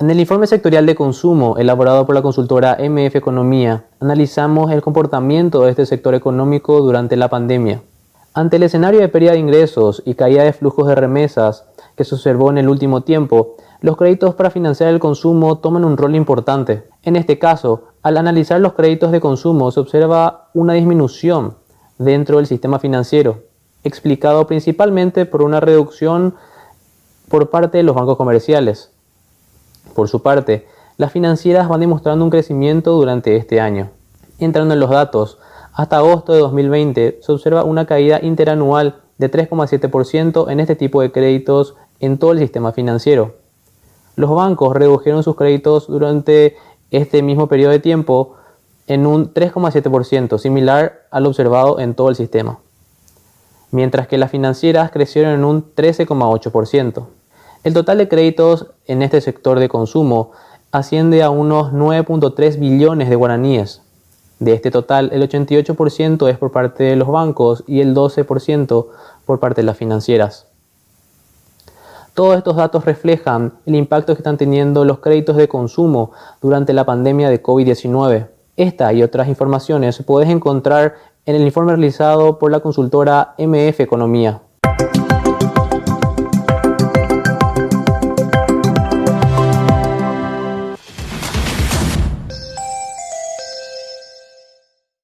En el informe sectorial de consumo elaborado por la consultora MF Economía, analizamos el comportamiento de este sector económico durante la pandemia. Ante el escenario de pérdida de ingresos y caída de flujos de remesas que se observó en el último tiempo, los créditos para financiar el consumo toman un rol importante. En este caso, al analizar los créditos de consumo se observa una disminución dentro del sistema financiero, explicado principalmente por una reducción por parte de los bancos comerciales. Por su parte, las financieras van demostrando un crecimiento durante este año. Entrando en los datos, hasta agosto de 2020 se observa una caída interanual de 3,7% en este tipo de créditos en todo el sistema financiero. Los bancos redujeron sus créditos durante este mismo periodo de tiempo en un 3,7%, similar al observado en todo el sistema, mientras que las financieras crecieron en un 13,8%. El total de créditos en este sector de consumo asciende a unos 9.3 billones de guaraníes. De este total, el 88% es por parte de los bancos y el 12% por parte de las financieras. Todos estos datos reflejan el impacto que están teniendo los créditos de consumo durante la pandemia de COVID-19. Esta y otras informaciones puedes encontrar en el informe realizado por la consultora MF Economía.